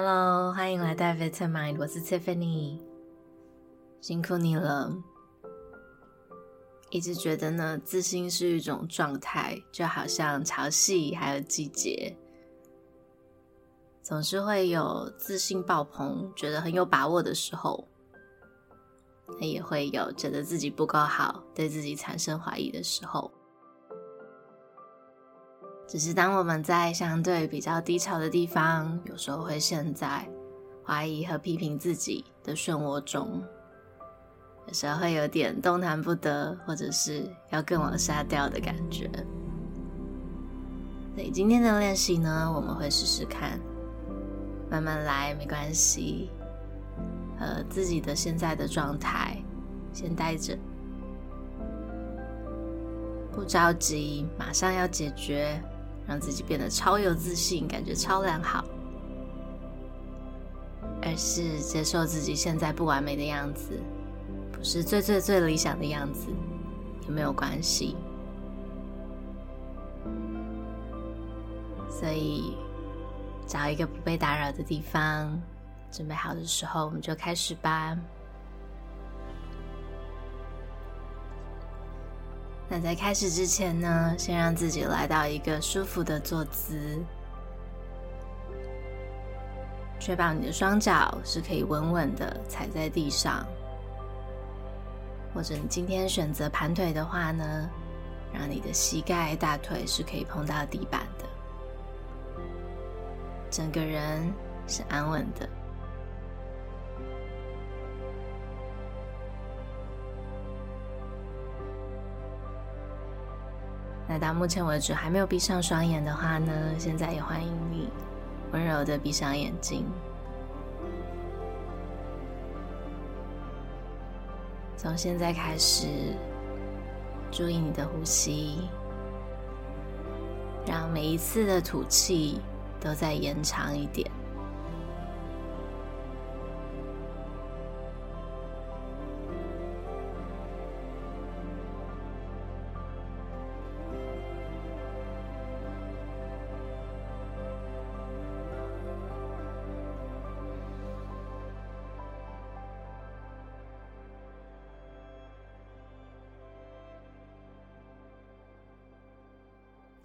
Hello，欢迎来到 Vitamind，我是 Tiffany，辛苦你了。一直觉得呢，自信是一种状态，就好像潮汐还有季节，总是会有自信爆棚、觉得很有把握的时候，也会有觉得自己不够好、对自己产生怀疑的时候。只是当我们在相对比较低潮的地方，有时候会陷在怀疑和批评自己的漩涡中。有时候会有点动弹不得，或者是要更往下掉的感觉。所以今天的练习呢，我们会试试看，慢慢来，没关系。和自己的现在的状态先待着，不着急，马上要解决，让自己变得超有自信，感觉超良好，而是接受自己现在不完美的样子。不是最最最理想的样子，也没有关系。所以，找一个不被打扰的地方，准备好的时候，我们就开始吧。那在开始之前呢，先让自己来到一个舒服的坐姿，确保你的双脚是可以稳稳的踩在地上。或者你今天选择盘腿的话呢，让你的膝盖、大腿是可以碰到地板的，整个人是安稳的。那到目前为止还没有闭上双眼的话呢，现在也欢迎你温柔的闭上眼睛。从现在开始，注意你的呼吸，让每一次的吐气都再延长一点。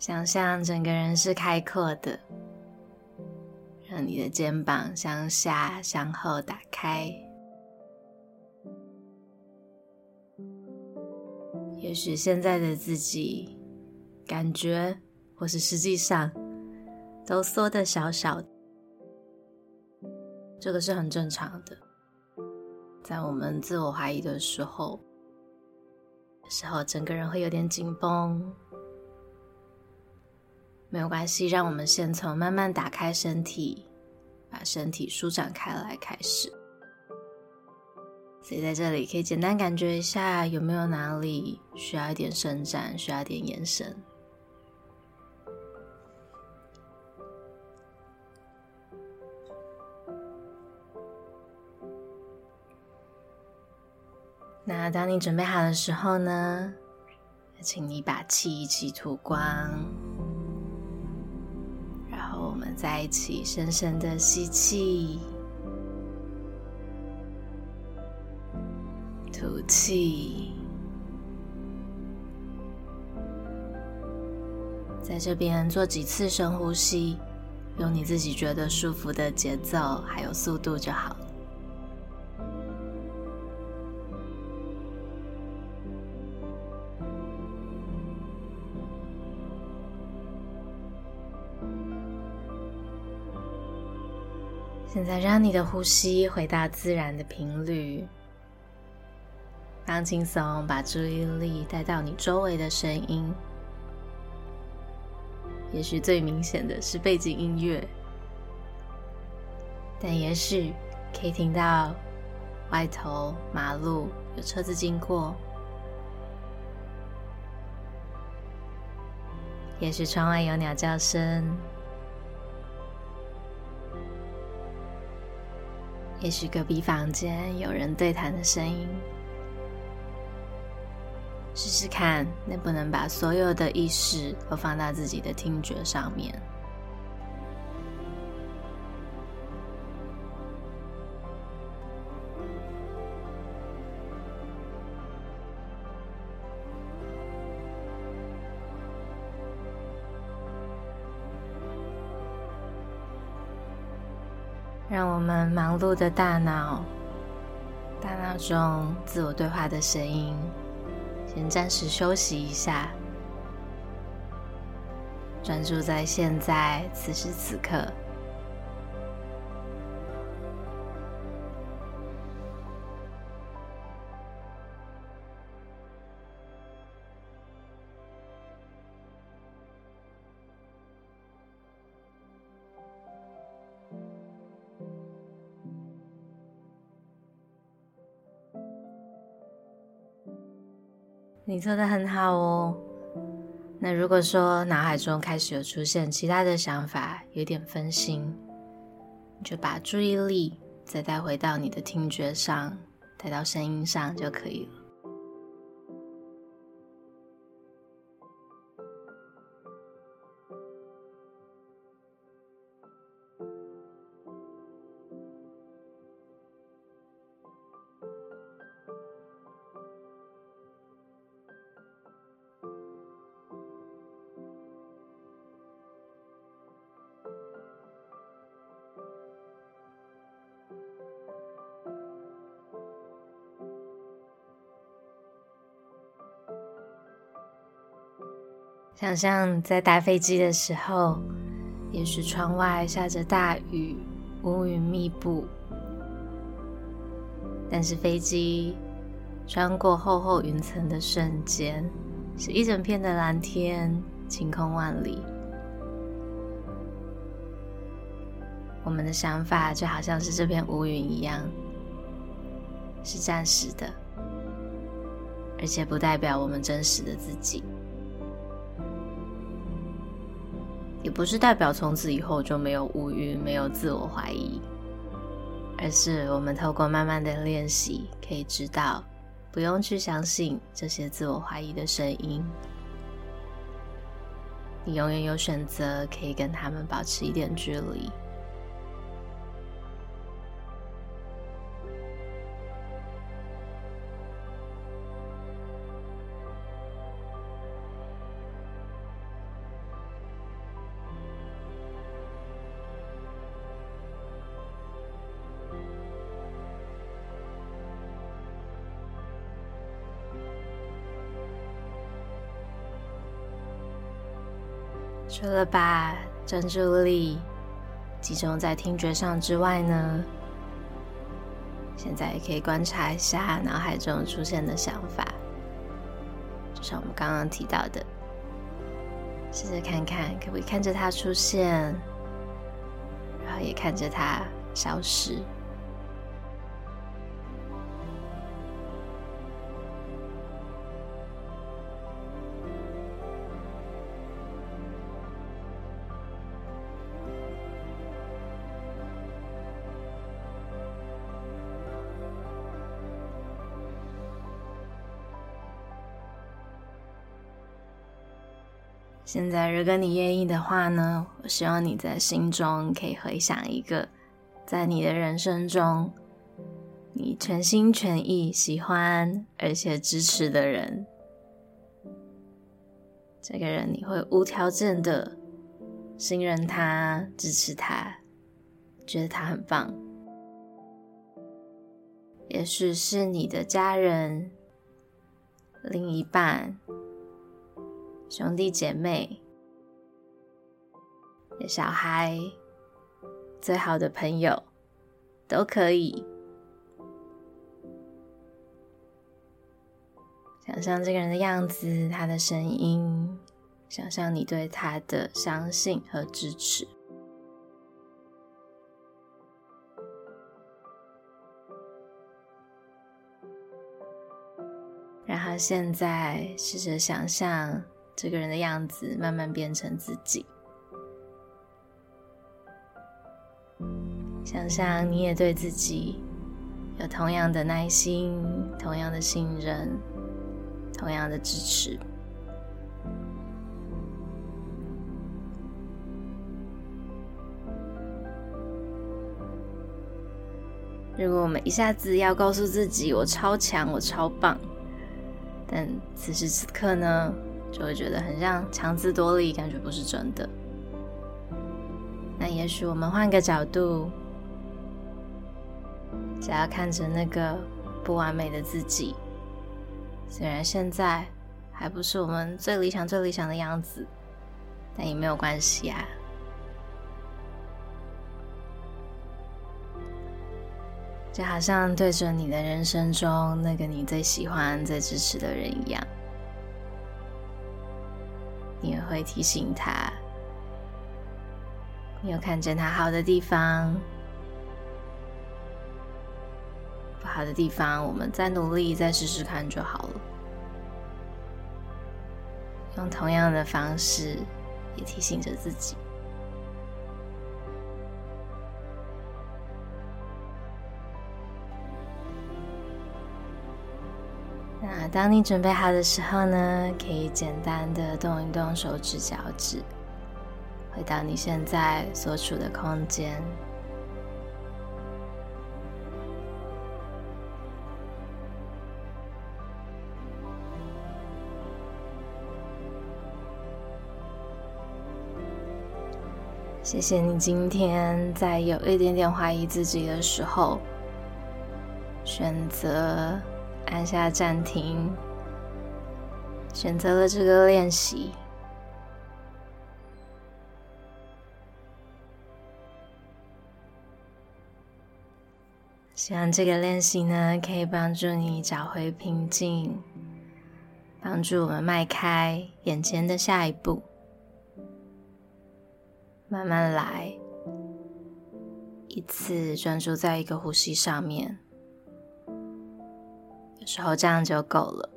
想象整个人是开阔的，让你的肩膀向下、向后打开。也许现在的自己感觉，或是实际上都缩得小小的，这个是很正常的。在我们自我怀疑的时候，有时候整个人会有点紧绷。没有关系，让我们先从慢慢打开身体，把身体舒展开来开始。所以在这里可以简单感觉一下，有没有哪里需要一点伸展，需要一点延伸。那当你准备好的时候呢，请你把气一起吐光。我们在一起，深深的吸气，吐气，在这边做几次深呼吸，用你自己觉得舒服的节奏还有速度就好。现在，让你的呼吸回到自然的频率，放轻松，把注意力带到你周围的声音。也许最明显的是背景音乐，但也许可以听到外头马路有车子经过，也许窗外有鸟叫声。也许隔壁房间有人对谈的声音，试试看能不能把所有的意识都放到自己的听觉上面。让我们忙碌的大脑，大脑中自我对话的声音，先暂时休息一下，专注在现在此时此刻。你做的很好哦。那如果说脑海中开始有出现其他的想法，有点分心，就把注意力再带回到你的听觉上，带到声音上就可以了。想象在搭飞机的时候，也许窗外下着大雨，乌云密布，但是飞机穿过厚厚云层的瞬间，是一整片的蓝天，晴空万里。我们的想法就好像是这片乌云一样，是暂时的，而且不代表我们真实的自己。不是代表从此以后就没有无欲、没有自我怀疑，而是我们透过慢慢的练习，可以知道，不用去相信这些自我怀疑的声音。你永远有选择，可以跟他们保持一点距离。除了把专注力集中在听觉上之外呢，现在也可以观察一下脑海中出现的想法，就像我们刚刚提到的，试着看看可不可以看着它出现，然后也看着它消失。现在，如果你愿意的话呢，我希望你在心中可以回想一个，在你的人生中，你全心全意喜欢而且支持的人。这个人你会无条件的信任他、支持他，觉得他很棒。也许是你的家人、另一半。兄弟姐妹、小孩、最好的朋友都可以。想象这个人的样子，他的声音，想象你对他的相信和支持。然后现在试着想象。这个人的样子慢慢变成自己，想象你也对自己有同样的耐心、同样的信任、同样的支持。如果我们一下子要告诉自己“我超强，我超棒”，但此时此刻呢？就会觉得很像强词夺理，感觉不是真的。那也许我们换个角度，只要看着那个不完美的自己，虽然现在还不是我们最理想、最理想的样子，但也没有关系啊。就好像对着你的人生中那个你最喜欢、最支持的人一样，你也会提醒他，你有看见他好的地方，不好的地方，我们再努力，再试试看就好了。用同样的方式，也提醒着自己。当你准备好的时候呢，可以简单的动一动手指、脚趾，回到你现在所处的空间。谢谢你今天在有一点点怀疑自己的时候，选择。按下暂停，选择了这个练习。希望这个练习呢，可以帮助你找回平静，帮助我们迈开眼前的下一步。慢慢来，一次专注在一个呼吸上面。有时候这样就够了。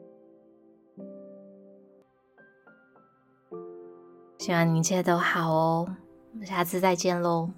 希望你一切都好哦，我们下次再见喽。